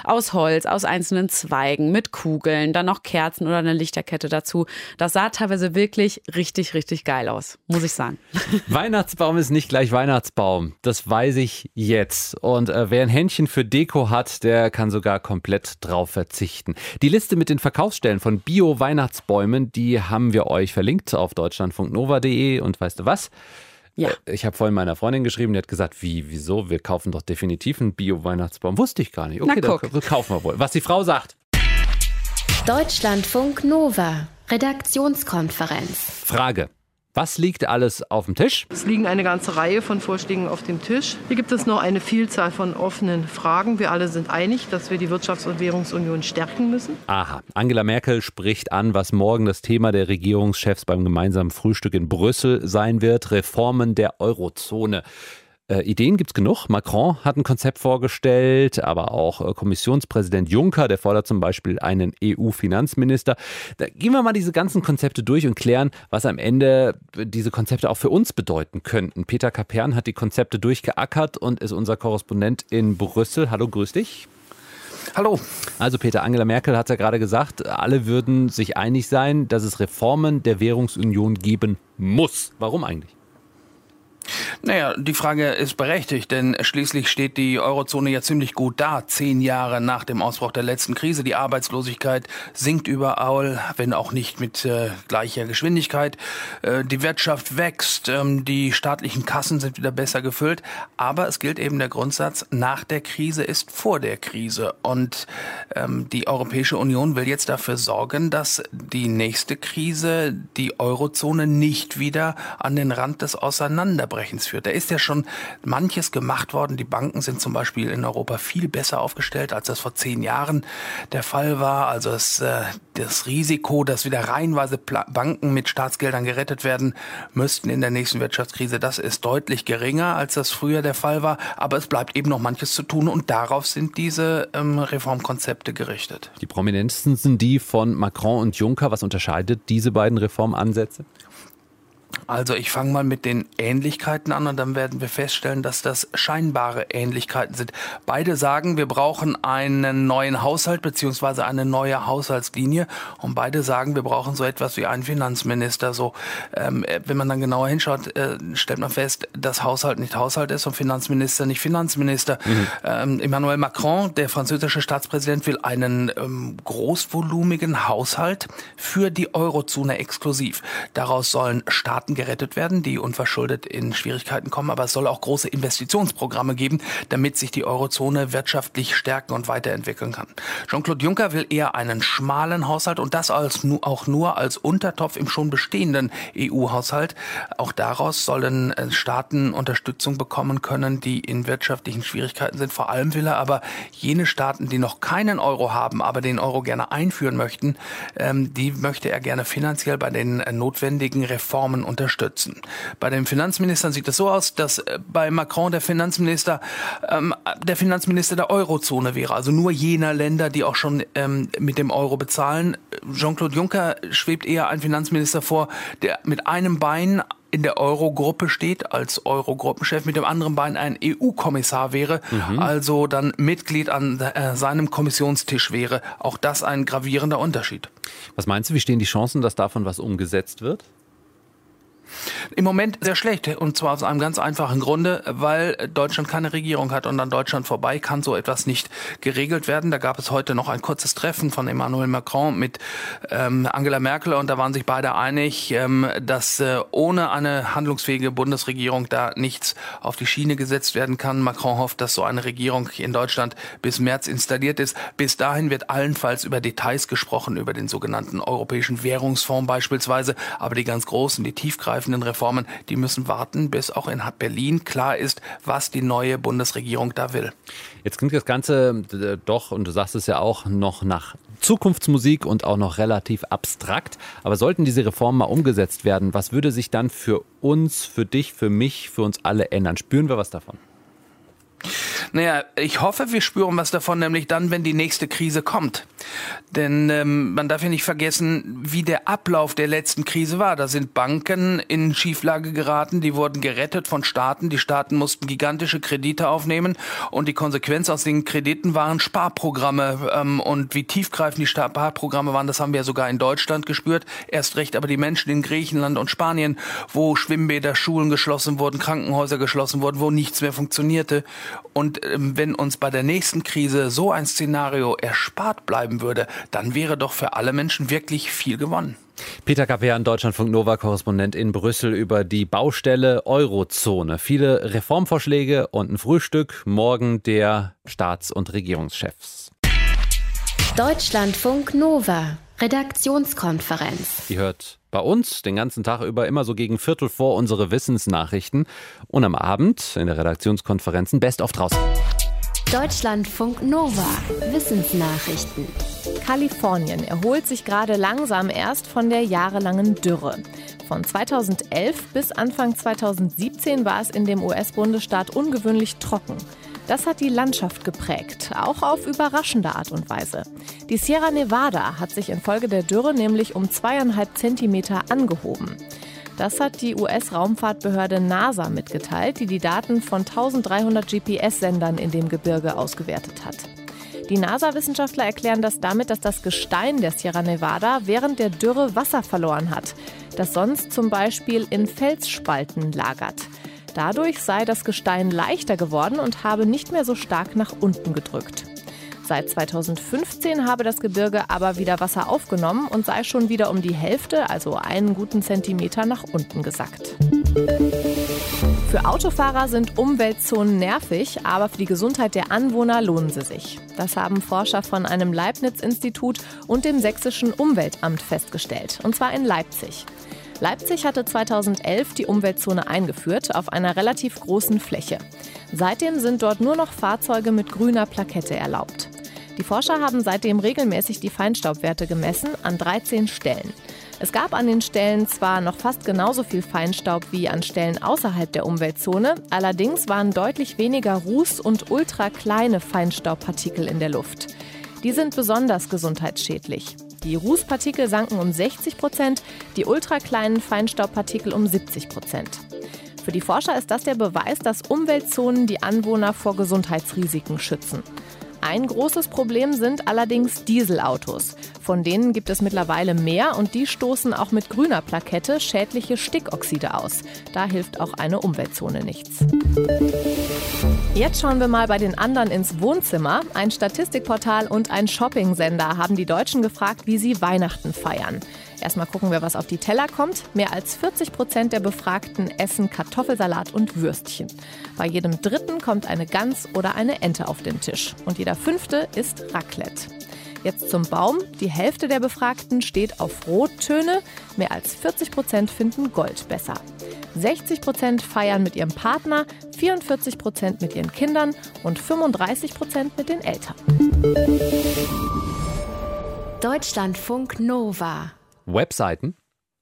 aus Holz, aus einzelnen Zweigen, mit Kugeln, dann noch Kerzen oder eine Lichterkette dazu. Das sah teilweise wirklich richtig, richtig geil aus, muss ich sagen. Weihnachtsbaum ist nicht gleich Weihnachtsbaum. Das weiß ich jetzt. Und äh, wer ein Händchen für Deko hat, der kann sogar komplett drauf verzichten. Die Liste mit den Verkaufsstellen von Bio-Weihnachtsbäumen, die haben wir euch verlinkt auf deutschlandfunknova.de und weißt du was? Ja. Äh, ich habe vorhin meiner Freundin geschrieben, die hat gesagt, wie, wieso? Wir kaufen doch definitiv einen Bio-Weihnachtsbaum. Wusste ich gar nicht. Okay, dann kaufen wir wohl. Was die Frau sagt. Deutschlandfunk Nova. Redaktionskonferenz. Frage. Was liegt alles auf dem Tisch? Es liegen eine ganze Reihe von Vorschlägen auf dem Tisch. Hier gibt es noch eine Vielzahl von offenen Fragen. Wir alle sind einig, dass wir die Wirtschafts- und Währungsunion stärken müssen. Aha. Angela Merkel spricht an, was morgen das Thema der Regierungschefs beim gemeinsamen Frühstück in Brüssel sein wird. Reformen der Eurozone. Äh, Ideen gibt es genug. Macron hat ein Konzept vorgestellt, aber auch äh, Kommissionspräsident Juncker, der fordert zum Beispiel einen EU-Finanzminister. Da gehen wir mal diese ganzen Konzepte durch und klären, was am Ende diese Konzepte auch für uns bedeuten könnten. Peter Kapern hat die Konzepte durchgeackert und ist unser Korrespondent in Brüssel. Hallo, grüß dich. Hallo. Also Peter, Angela Merkel hat ja gerade gesagt, alle würden sich einig sein, dass es Reformen der Währungsunion geben muss. Warum eigentlich? Naja, die Frage ist berechtigt, denn schließlich steht die Eurozone ja ziemlich gut da, zehn Jahre nach dem Ausbruch der letzten Krise. Die Arbeitslosigkeit sinkt überall, wenn auch nicht mit äh, gleicher Geschwindigkeit. Äh, die Wirtschaft wächst, ähm, die staatlichen Kassen sind wieder besser gefüllt. Aber es gilt eben der Grundsatz, nach der Krise ist vor der Krise. Und ähm, die Europäische Union will jetzt dafür sorgen, dass die nächste Krise die Eurozone nicht wieder an den Rand des Auseinanderbrechens führt. Da ist ja schon manches gemacht worden. Die Banken sind zum Beispiel in Europa viel besser aufgestellt, als das vor zehn Jahren der Fall war. Also das, äh, das Risiko, dass wieder reihenweise Banken mit Staatsgeldern gerettet werden müssten in der nächsten Wirtschaftskrise, das ist deutlich geringer, als das früher der Fall war. Aber es bleibt eben noch manches zu tun und darauf sind diese ähm, Reformkonzepte gerichtet. Die prominentesten sind die von Macron und Juncker. Was unterscheidet diese beiden Reformansätze? Also ich fange mal mit den Ähnlichkeiten an und dann werden wir feststellen, dass das scheinbare Ähnlichkeiten sind. Beide sagen, wir brauchen einen neuen Haushalt beziehungsweise eine neue Haushaltslinie und beide sagen, wir brauchen so etwas wie einen Finanzminister. So, ähm, wenn man dann genauer hinschaut, äh, stellt man fest, dass Haushalt nicht Haushalt ist und Finanzminister nicht Finanzminister. Mhm. Ähm, Emmanuel Macron, der französische Staatspräsident, will einen ähm, großvolumigen Haushalt für die Eurozone exklusiv. Daraus sollen Staaten Staaten gerettet werden, die unverschuldet in Schwierigkeiten kommen, aber es soll auch große Investitionsprogramme geben, damit sich die Eurozone wirtschaftlich stärken und weiterentwickeln kann. Jean-Claude Juncker will eher einen schmalen Haushalt und das als, auch nur als Untertopf im schon bestehenden EU-Haushalt. Auch daraus sollen äh, Staaten Unterstützung bekommen können, die in wirtschaftlichen Schwierigkeiten sind. Vor allem will er aber jene Staaten, die noch keinen Euro haben, aber den Euro gerne einführen möchten, ähm, die möchte er gerne finanziell bei den äh, notwendigen Reformen unterstützen. Bei den Finanzministern sieht es so aus, dass äh, bei Macron der Finanzminister ähm, der Finanzminister der Eurozone wäre, also nur jener Länder, die auch schon ähm, mit dem Euro bezahlen. Jean-Claude Juncker schwebt eher ein Finanzminister vor, der mit einem Bein in der Eurogruppe steht, als Eurogruppenchef, mit dem anderen Bein ein EU-Kommissar wäre, mhm. also dann Mitglied an äh, seinem Kommissionstisch wäre. Auch das ein gravierender Unterschied. Was meinst du, wie stehen die Chancen, dass davon was umgesetzt wird? Im Moment sehr schlecht. Und zwar aus einem ganz einfachen Grunde, weil Deutschland keine Regierung hat und an Deutschland vorbei kann so etwas nicht geregelt werden. Da gab es heute noch ein kurzes Treffen von Emmanuel Macron mit ähm, Angela Merkel und da waren sich beide einig, ähm, dass äh, ohne eine handlungsfähige Bundesregierung da nichts auf die Schiene gesetzt werden kann. Macron hofft, dass so eine Regierung in Deutschland bis März installiert ist. Bis dahin wird allenfalls über Details gesprochen, über den sogenannten Europäischen Währungsfonds beispielsweise. Aber die ganz großen, die tiefgreifenden tiefgreifenden Reformen, die müssen warten, bis auch in Berlin klar ist, was die neue Bundesregierung da will. Jetzt klingt das Ganze doch, und du sagst es ja auch, noch nach Zukunftsmusik und auch noch relativ abstrakt. Aber sollten diese Reformen mal umgesetzt werden, was würde sich dann für uns, für dich, für mich, für uns alle ändern? Spüren wir was davon? Naja, ich hoffe, wir spüren was davon, nämlich dann, wenn die nächste Krise kommt. Denn ähm, man darf ja nicht vergessen, wie der Ablauf der letzten Krise war. Da sind Banken in Schieflage geraten, die wurden gerettet von Staaten. Die Staaten mussten gigantische Kredite aufnehmen und die Konsequenz aus den Krediten waren Sparprogramme. Ähm, und wie tiefgreifend die Sparprogramme waren, das haben wir ja sogar in Deutschland gespürt. Erst recht aber die Menschen in Griechenland und Spanien, wo Schwimmbäder, Schulen geschlossen wurden, Krankenhäuser geschlossen wurden, wo nichts mehr funktionierte. Und ähm, wenn uns bei der nächsten Krise so ein Szenario erspart bleiben würde, dann wäre doch für alle Menschen wirklich viel gewonnen. Peter Kapern, Deutschlandfunk Nova Korrespondent in Brüssel über die Baustelle Eurozone. Viele Reformvorschläge und ein Frühstück morgen der Staats- und Regierungschefs. Deutschlandfunk Nova Redaktionskonferenz. Die hört bei uns den ganzen Tag über immer so gegen Viertel vor unsere Wissensnachrichten und am Abend in der Redaktionskonferenzen Best of draußen. Deutschlandfunk Nova Wissensnachrichten. Kalifornien erholt sich gerade langsam erst von der jahrelangen Dürre. Von 2011 bis Anfang 2017 war es in dem US-Bundesstaat ungewöhnlich trocken. Das hat die Landschaft geprägt, auch auf überraschende Art und Weise. Die Sierra Nevada hat sich infolge der Dürre nämlich um zweieinhalb Zentimeter angehoben. Das hat die US-Raumfahrtbehörde NASA mitgeteilt, die die Daten von 1300 GPS-Sendern in dem Gebirge ausgewertet hat. Die NASA-Wissenschaftler erklären das damit, dass das Gestein der Sierra Nevada während der Dürre Wasser verloren hat, das sonst zum Beispiel in Felsspalten lagert. Dadurch sei das Gestein leichter geworden und habe nicht mehr so stark nach unten gedrückt. Seit 2015 habe das Gebirge aber wieder Wasser aufgenommen und sei schon wieder um die Hälfte, also einen guten Zentimeter, nach unten gesackt. Für Autofahrer sind Umweltzonen nervig, aber für die Gesundheit der Anwohner lohnen sie sich. Das haben Forscher von einem Leibniz-Institut und dem Sächsischen Umweltamt festgestellt, und zwar in Leipzig. Leipzig hatte 2011 die Umweltzone eingeführt auf einer relativ großen Fläche. Seitdem sind dort nur noch Fahrzeuge mit grüner Plakette erlaubt. Die Forscher haben seitdem regelmäßig die Feinstaubwerte gemessen an 13 Stellen. Es gab an den Stellen zwar noch fast genauso viel Feinstaub wie an Stellen außerhalb der Umweltzone, allerdings waren deutlich weniger Ruß- und ultrakleine Feinstaubpartikel in der Luft. Die sind besonders gesundheitsschädlich. Die Rußpartikel sanken um 60 Prozent, die ultrakleinen Feinstaubpartikel um 70 Prozent. Für die Forscher ist das der Beweis, dass Umweltzonen die Anwohner vor Gesundheitsrisiken schützen. Ein großes Problem sind allerdings Dieselautos. Von denen gibt es mittlerweile mehr und die stoßen auch mit grüner Plakette schädliche Stickoxide aus. Da hilft auch eine Umweltzone nichts. Jetzt schauen wir mal bei den anderen ins Wohnzimmer. Ein Statistikportal und ein Shopping-Sender haben die Deutschen gefragt, wie sie Weihnachten feiern. Erstmal gucken wir, was auf die Teller kommt. Mehr als 40 Prozent der Befragten essen Kartoffelsalat und Würstchen. Bei jedem Dritten kommt eine Gans oder eine Ente auf den Tisch. Und jeder Fünfte isst Raclette. Jetzt zum Baum. Die Hälfte der Befragten steht auf Rottöne. Mehr als 40 Prozent finden Gold besser. 60 Prozent feiern mit ihrem Partner, 44 Prozent mit ihren Kindern und 35 Prozent mit den Eltern. Deutschlandfunk Nova Webseiten,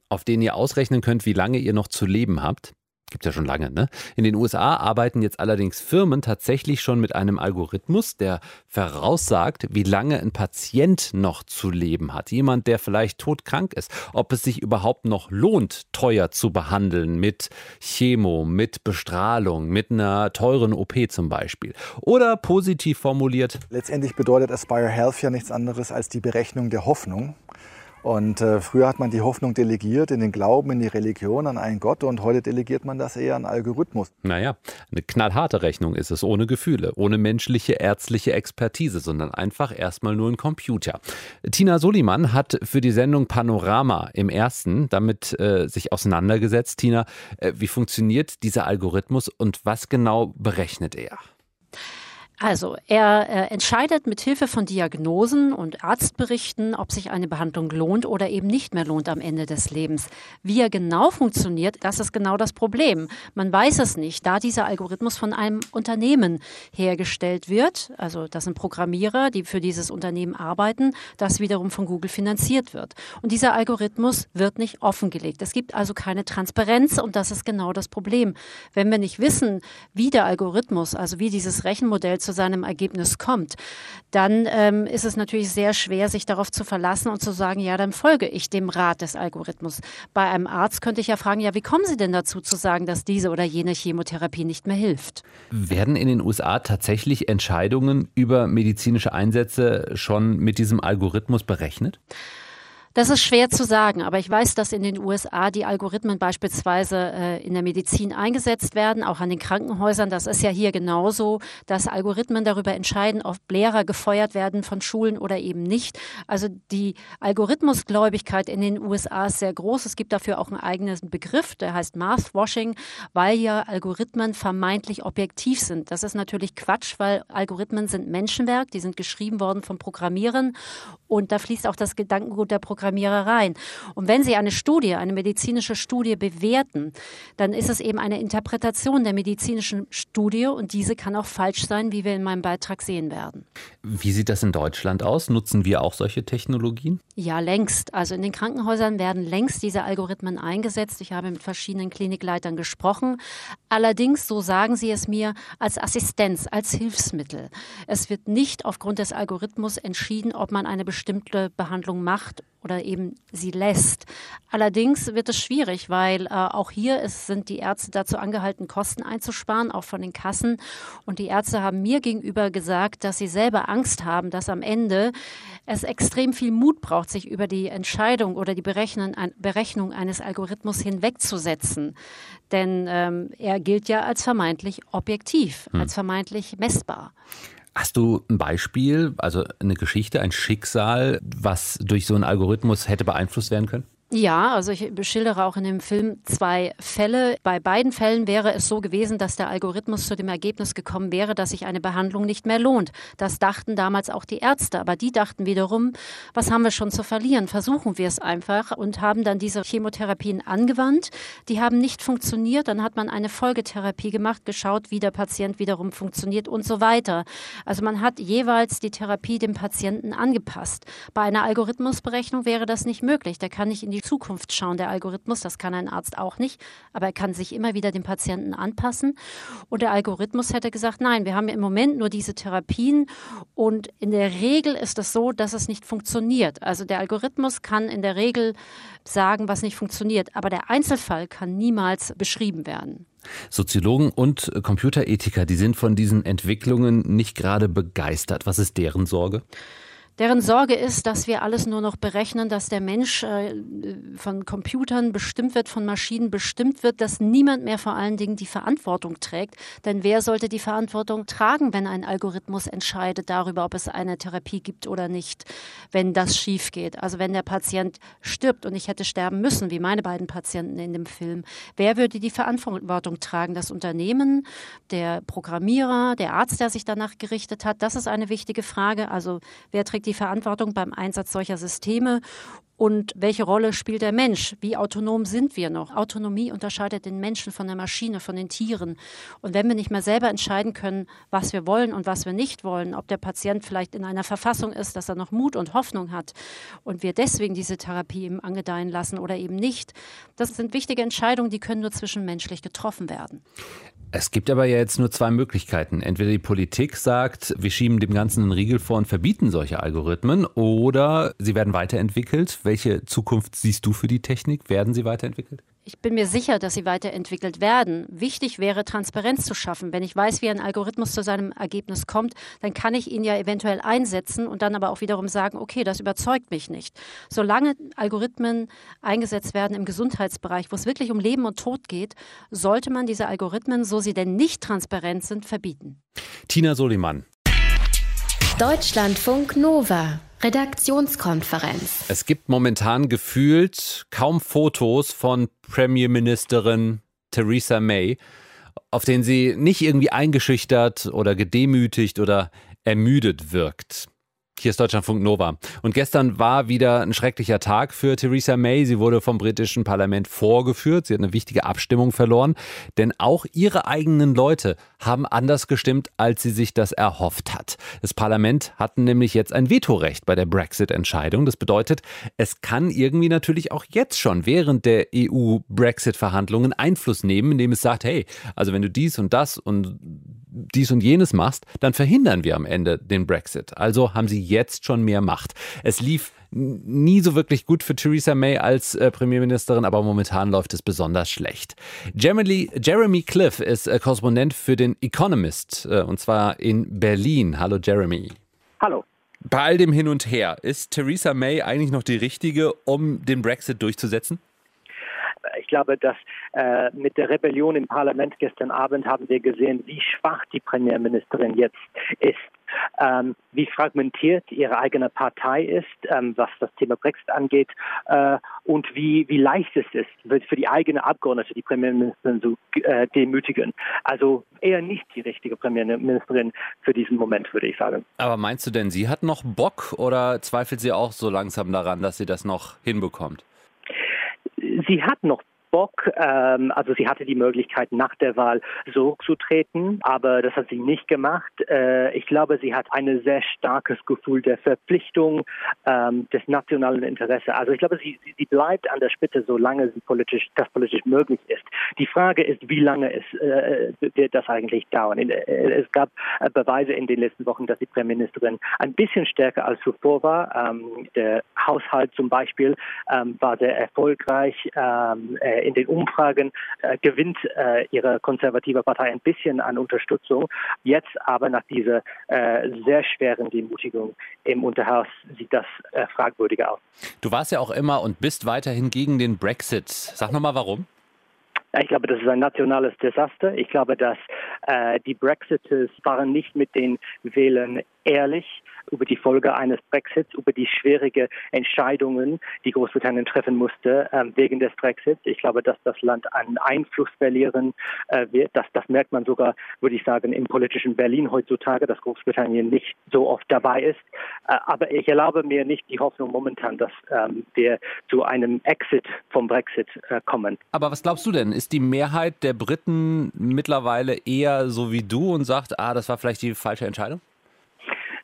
auf denen ihr ausrechnen könnt, wie lange ihr noch zu leben habt. gibt ja schon lange. Ne? In den USA arbeiten jetzt allerdings Firmen tatsächlich schon mit einem Algorithmus, der voraussagt, wie lange ein Patient noch zu leben hat. Jemand, der vielleicht todkrank ist. Ob es sich überhaupt noch lohnt, teuer zu behandeln mit Chemo, mit Bestrahlung, mit einer teuren OP zum Beispiel. Oder positiv formuliert. Letztendlich bedeutet Aspire Health ja nichts anderes als die Berechnung der Hoffnung. Und äh, früher hat man die Hoffnung delegiert in den Glauben, in die Religion, an einen Gott und heute delegiert man das eher an Algorithmus. Naja, eine knallharte Rechnung ist es, ohne Gefühle, ohne menschliche ärztliche Expertise, sondern einfach erstmal nur ein Computer. Tina Soliman hat für die Sendung Panorama im ersten damit äh, sich auseinandergesetzt. Tina, äh, wie funktioniert dieser Algorithmus und was genau berechnet er? Also, er äh, entscheidet mit Hilfe von Diagnosen und Arztberichten, ob sich eine Behandlung lohnt oder eben nicht mehr lohnt am Ende des Lebens. Wie er genau funktioniert, das ist genau das Problem. Man weiß es nicht, da dieser Algorithmus von einem Unternehmen hergestellt wird. Also, das sind Programmierer, die für dieses Unternehmen arbeiten, das wiederum von Google finanziert wird. Und dieser Algorithmus wird nicht offengelegt. Es gibt also keine Transparenz und das ist genau das Problem. Wenn wir nicht wissen, wie der Algorithmus, also wie dieses Rechenmodell zu seinem Ergebnis kommt, dann ähm, ist es natürlich sehr schwer, sich darauf zu verlassen und zu sagen, ja, dann folge ich dem Rat des Algorithmus. Bei einem Arzt könnte ich ja fragen, ja, wie kommen Sie denn dazu zu sagen, dass diese oder jene Chemotherapie nicht mehr hilft? Werden in den USA tatsächlich Entscheidungen über medizinische Einsätze schon mit diesem Algorithmus berechnet? Das ist schwer zu sagen, aber ich weiß, dass in den USA die Algorithmen beispielsweise äh, in der Medizin eingesetzt werden, auch an den Krankenhäusern. Das ist ja hier genauso, dass Algorithmen darüber entscheiden, ob Lehrer gefeuert werden von Schulen oder eben nicht. Also die Algorithmusgläubigkeit in den USA ist sehr groß. Es gibt dafür auch einen eigenen Begriff, der heißt Mathwashing, weil ja Algorithmen vermeintlich objektiv sind. Das ist natürlich Quatsch, weil Algorithmen sind Menschenwerk, die sind geschrieben worden von Programmierern und da fließt auch das Gedankengut der Programmierer Programmierer rein. Und wenn Sie eine Studie, eine medizinische Studie bewerten, dann ist es eben eine Interpretation der medizinischen Studie und diese kann auch falsch sein, wie wir in meinem Beitrag sehen werden. Wie sieht das in Deutschland aus? Nutzen wir auch solche Technologien? Ja, längst. Also in den Krankenhäusern werden längst diese Algorithmen eingesetzt. Ich habe mit verschiedenen Klinikleitern gesprochen. Allerdings, so sagen sie es mir, als Assistenz, als Hilfsmittel. Es wird nicht aufgrund des Algorithmus entschieden, ob man eine bestimmte Behandlung macht oder eben sie lässt. Allerdings wird es schwierig, weil äh, auch hier ist, sind die Ärzte dazu angehalten, Kosten einzusparen, auch von den Kassen. Und die Ärzte haben mir gegenüber gesagt, dass sie selber Angst haben, dass am Ende es extrem viel Mut braucht, sich über die Entscheidung oder die Berechnung, Berechnung eines Algorithmus hinwegzusetzen. Denn ähm, er gilt ja als vermeintlich objektiv, hm. als vermeintlich messbar. Hast du ein Beispiel, also eine Geschichte, ein Schicksal, was durch so einen Algorithmus hätte beeinflusst werden können? Ja, also ich beschildere auch in dem Film zwei Fälle. Bei beiden Fällen wäre es so gewesen, dass der Algorithmus zu dem Ergebnis gekommen wäre, dass sich eine Behandlung nicht mehr lohnt. Das dachten damals auch die Ärzte, aber die dachten wiederum, was haben wir schon zu verlieren? Versuchen wir es einfach und haben dann diese Chemotherapien angewandt. Die haben nicht funktioniert. Dann hat man eine Folgetherapie gemacht, geschaut, wie der Patient wiederum funktioniert und so weiter. Also man hat jeweils die Therapie dem Patienten angepasst. Bei einer Algorithmusberechnung wäre das nicht möglich. Der kann nicht in die Zukunft schauen, der Algorithmus. Das kann ein Arzt auch nicht, aber er kann sich immer wieder dem Patienten anpassen. Und der Algorithmus hätte gesagt, nein, wir haben im Moment nur diese Therapien und in der Regel ist es so, dass es nicht funktioniert. Also der Algorithmus kann in der Regel sagen, was nicht funktioniert, aber der Einzelfall kann niemals beschrieben werden. Soziologen und Computerethiker, die sind von diesen Entwicklungen nicht gerade begeistert. Was ist deren Sorge? Deren Sorge ist, dass wir alles nur noch berechnen, dass der Mensch äh, von Computern bestimmt wird, von Maschinen bestimmt wird, dass niemand mehr vor allen Dingen die Verantwortung trägt. Denn wer sollte die Verantwortung tragen, wenn ein Algorithmus entscheidet darüber, ob es eine Therapie gibt oder nicht, wenn das schief geht? Also wenn der Patient stirbt und ich hätte sterben müssen, wie meine beiden Patienten in dem Film, wer würde die Verantwortung tragen? Das Unternehmen, der Programmierer, der Arzt, der sich danach gerichtet hat? Das ist eine wichtige Frage. Also wer trägt die Verantwortung beim Einsatz solcher Systeme und welche Rolle spielt der Mensch? Wie autonom sind wir noch? Autonomie unterscheidet den Menschen von der Maschine, von den Tieren. Und wenn wir nicht mehr selber entscheiden können, was wir wollen und was wir nicht wollen, ob der Patient vielleicht in einer Verfassung ist, dass er noch Mut und Hoffnung hat und wir deswegen diese Therapie ihm angedeihen lassen oder eben nicht, das sind wichtige Entscheidungen, die können nur zwischenmenschlich getroffen werden. Es gibt aber ja jetzt nur zwei Möglichkeiten. Entweder die Politik sagt, wir schieben dem Ganzen einen Riegel vor und verbieten solche Algorithmen, oder sie werden weiterentwickelt. Welche Zukunft siehst du für die Technik? Werden sie weiterentwickelt? Ich bin mir sicher, dass sie weiterentwickelt werden. Wichtig wäre, Transparenz zu schaffen. Wenn ich weiß, wie ein Algorithmus zu seinem Ergebnis kommt, dann kann ich ihn ja eventuell einsetzen und dann aber auch wiederum sagen, okay, das überzeugt mich nicht. Solange Algorithmen eingesetzt werden im Gesundheitsbereich, wo es wirklich um Leben und Tod geht, sollte man diese Algorithmen, so sie denn nicht transparent sind, verbieten. Tina Soliman. Deutschlandfunk Nova. Redaktionskonferenz. Es gibt momentan gefühlt kaum Fotos von Premierministerin Theresa May, auf denen sie nicht irgendwie eingeschüchtert oder gedemütigt oder ermüdet wirkt. Hier ist Deutschlandfunk Nova. Und gestern war wieder ein schrecklicher Tag für Theresa May. Sie wurde vom britischen Parlament vorgeführt. Sie hat eine wichtige Abstimmung verloren. Denn auch ihre eigenen Leute haben anders gestimmt, als sie sich das erhofft hat. Das Parlament hat nämlich jetzt ein Vetorecht bei der Brexit-Entscheidung. Das bedeutet, es kann irgendwie natürlich auch jetzt schon während der EU-Brexit-Verhandlungen Einfluss nehmen, indem es sagt, hey, also wenn du dies und das und dies und jenes machst, dann verhindern wir am Ende den Brexit. Also haben sie jetzt schon mehr Macht. Es lief nie so wirklich gut für Theresa May als äh, Premierministerin, aber momentan läuft es besonders schlecht. Jeremy, Jeremy Cliff ist äh, Korrespondent für den Economist äh, und zwar in Berlin. Hallo Jeremy. Hallo. Bei all dem Hin und Her, ist Theresa May eigentlich noch die richtige, um den Brexit durchzusetzen? Ich glaube, dass äh, mit der Rebellion im Parlament gestern Abend haben wir gesehen, wie schwach die Premierministerin jetzt ist. Ähm, wie fragmentiert ihre eigene Partei ist, ähm, was das Thema Brexit angeht, äh, und wie, wie leicht es ist, für die eigene Abgeordnete die Premierministerin zu äh, demütigen. Also eher nicht die richtige Premierministerin für diesen Moment, würde ich sagen. Aber meinst du denn, sie hat noch Bock oder zweifelt sie auch so langsam daran, dass sie das noch hinbekommt? sie hat noch Bock. Ähm, also sie hatte die Möglichkeit, nach der Wahl zurückzutreten, aber das hat sie nicht gemacht. Äh, ich glaube, sie hat ein sehr starkes Gefühl der Verpflichtung, ähm, des nationalen Interesses. Also ich glaube, sie, sie bleibt an der Spitze, solange sie politisch, das politisch möglich ist. Die Frage ist, wie lange es, äh, wird das eigentlich dauern? Äh, es gab äh, Beweise in den letzten Wochen, dass die Premierministerin ein bisschen stärker als zuvor war. Ähm, der Haushalt zum Beispiel ähm, war sehr erfolgreich. Ähm, äh, in den Umfragen äh, gewinnt äh, ihre konservative Partei ein bisschen an Unterstützung. Jetzt aber nach dieser äh, sehr schweren Demutigung im Unterhaus sieht das fragwürdiger aus. Du warst ja auch immer und bist weiterhin gegen den Brexit. Sag nochmal warum. Ich glaube, das ist ein nationales Desaster. Ich glaube, dass äh, die Brexiters waren nicht mit den Wählern ehrlich über die Folge eines Brexits, über die schwierigen Entscheidungen, die Großbritannien treffen musste ähm, wegen des Brexits. Ich glaube, dass das Land an Einfluss verlieren äh, wird. Das, das merkt man sogar, würde ich sagen, im politischen Berlin heutzutage, dass Großbritannien nicht so oft dabei ist. Äh, aber ich erlaube mir nicht die Hoffnung momentan, dass ähm, wir zu einem Exit vom Brexit äh, kommen. Aber was glaubst du denn? Ist die Mehrheit der Briten mittlerweile eher so wie du und sagt, ah, das war vielleicht die falsche Entscheidung?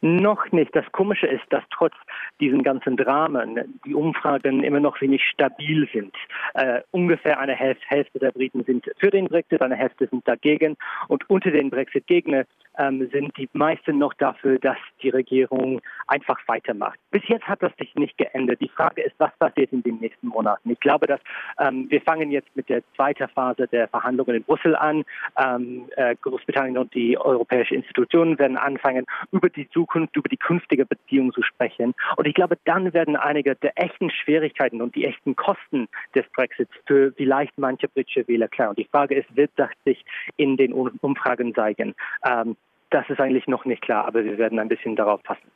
Noch nicht. Das Komische ist, dass trotz diesen ganzen Dramen die Umfragen immer noch wenig stabil sind. Äh, ungefähr eine Hälfte, der Briten sind für den Brexit, eine Hälfte sind dagegen. Und unter den Brexit-Gegnern ähm, sind die meisten noch dafür, dass die Regierung einfach weitermacht. Bis jetzt hat das sich nicht geändert. Die Frage ist, was passiert in den nächsten Monaten? Ich glaube, dass ähm, wir fangen jetzt mit der zweiten Phase der Verhandlungen in Brüssel an. Ähm, äh, Großbritannien und die europäischen Institutionen werden anfangen, über die Zukunft Zukunft, über die künftige Beziehung zu sprechen. Und ich glaube, dann werden einige der echten Schwierigkeiten und die echten Kosten des Brexits für vielleicht manche britische Wähler klar. Und die Frage ist, wird das sich in den Umfragen zeigen? Ähm, das ist eigentlich noch nicht klar, aber wir werden ein bisschen darauf passen.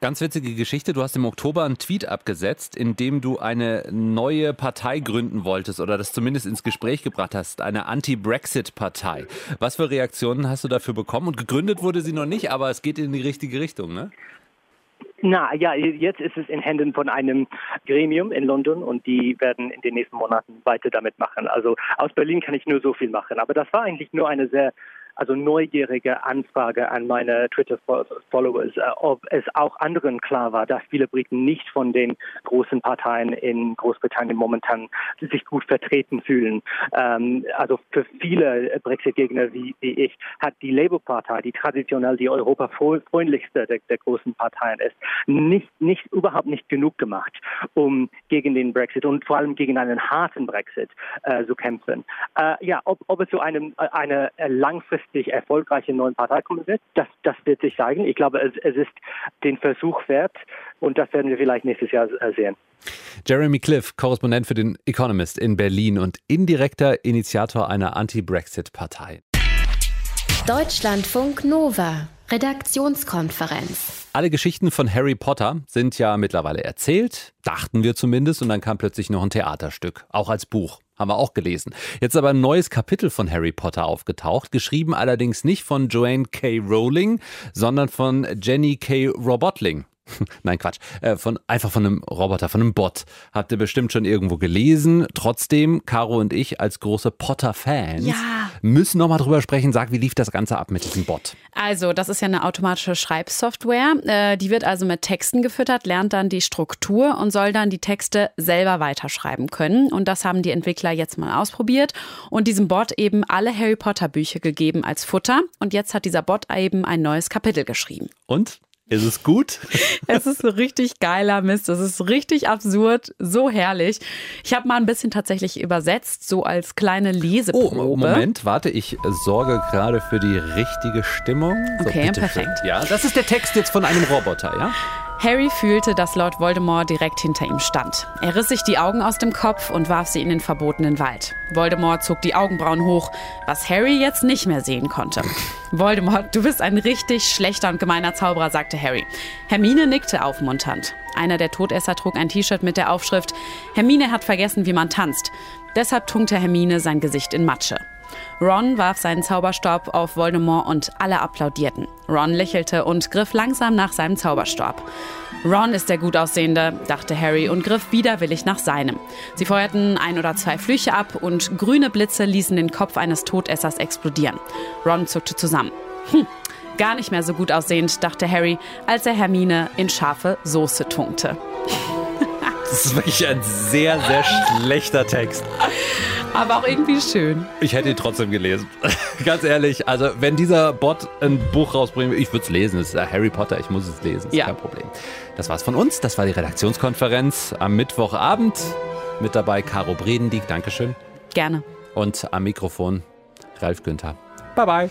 Ganz witzige Geschichte. Du hast im Oktober einen Tweet abgesetzt, in dem du eine neue Partei gründen wolltest oder das zumindest ins Gespräch gebracht hast, eine Anti-Brexit-Partei. Was für Reaktionen hast du dafür bekommen? Und gegründet wurde sie noch nicht, aber es geht in die richtige Richtung, ne? Na ja, jetzt ist es in Händen von einem Gremium in London und die werden in den nächsten Monaten weiter damit machen. Also aus Berlin kann ich nur so viel machen. Aber das war eigentlich nur eine sehr also neugierige Anfrage an meine Twitter-Followers, äh, ob es auch anderen klar war, dass viele Briten nicht von den großen Parteien in Großbritannien momentan sich gut vertreten fühlen. Ähm, also für viele Brexit-Gegner wie, ich hat die Labour-Partei, die traditionell die europafreundlichste der, großen Parteien ist, nicht, nicht, überhaupt nicht genug gemacht, um gegen den Brexit und vor allem gegen einen harten Brexit äh, zu kämpfen. Äh, ja, ob, ob es zu einem äh, eine langfristige langfristig erfolgreiche neuen Partei kommen wird. Das, das wird sich zeigen. Ich glaube, es, es ist den Versuch wert und das werden wir vielleicht nächstes Jahr äh, sehen. Jeremy Cliff, Korrespondent für den Economist in Berlin und indirekter Initiator einer Anti-Brexit-Partei. Deutschlandfunk Nova, Redaktionskonferenz. Alle Geschichten von Harry Potter sind ja mittlerweile erzählt, dachten wir zumindest, und dann kam plötzlich noch ein Theaterstück, auch als Buch haben wir auch gelesen. Jetzt aber ein neues Kapitel von Harry Potter aufgetaucht, geschrieben allerdings nicht von Joanne K. Rowling, sondern von Jenny K. Robotling. Nein, Quatsch. Äh, von, einfach von einem Roboter, von einem Bot. Habt ihr bestimmt schon irgendwo gelesen. Trotzdem, Caro und ich als große Potter-Fans ja. müssen nochmal drüber sprechen. Sag, wie lief das Ganze ab mit diesem Bot? Also, das ist ja eine automatische Schreibsoftware. Äh, die wird also mit Texten gefüttert, lernt dann die Struktur und soll dann die Texte selber weiterschreiben können. Und das haben die Entwickler jetzt mal ausprobiert und diesem Bot eben alle Harry Potter Bücher gegeben als Futter. Und jetzt hat dieser Bot eben ein neues Kapitel geschrieben. Und? Ist es gut? Es ist so richtig geiler Mist. Es ist richtig absurd, so herrlich. Ich habe mal ein bisschen tatsächlich übersetzt, so als kleine Leseprobe. Oh, Moment, warte, ich sorge gerade für die richtige Stimmung. So, okay, perfekt. Schön. Ja, das ist der Text jetzt von einem Roboter, ja? Harry fühlte, dass Lord Voldemort direkt hinter ihm stand. Er riss sich die Augen aus dem Kopf und warf sie in den verbotenen Wald. Voldemort zog die Augenbrauen hoch, was Harry jetzt nicht mehr sehen konnte. Voldemort, du bist ein richtig schlechter und gemeiner Zauberer, sagte Harry. Hermine nickte aufmunternd. Einer der Todesser trug ein T-Shirt mit der Aufschrift Hermine hat vergessen, wie man tanzt. Deshalb tunkte Hermine sein Gesicht in Matsche. Ron warf seinen Zauberstab auf Voldemort und alle applaudierten. Ron lächelte und griff langsam nach seinem Zauberstab. Ron ist der Gutaussehende, dachte Harry und griff widerwillig nach seinem. Sie feuerten ein oder zwei Flüche ab und grüne Blitze ließen den Kopf eines Todessers explodieren. Ron zuckte zusammen. Hm, gar nicht mehr so gut aussehend, dachte Harry, als er Hermine in scharfe Soße tunkte. Das ist wirklich ein sehr, sehr schlechter Text. Aber auch irgendwie schön. Ich hätte ihn trotzdem gelesen. Ganz ehrlich, also wenn dieser Bot ein Buch rausbringt, ich würde es lesen. Es ist Harry Potter, ich muss es lesen. Ist ja. kein Problem. Das war's von uns. Das war die Redaktionskonferenz am Mittwochabend. Mit dabei Caro Bredendieck. Dankeschön. Gerne. Und am Mikrofon Ralf Günther. Bye bye.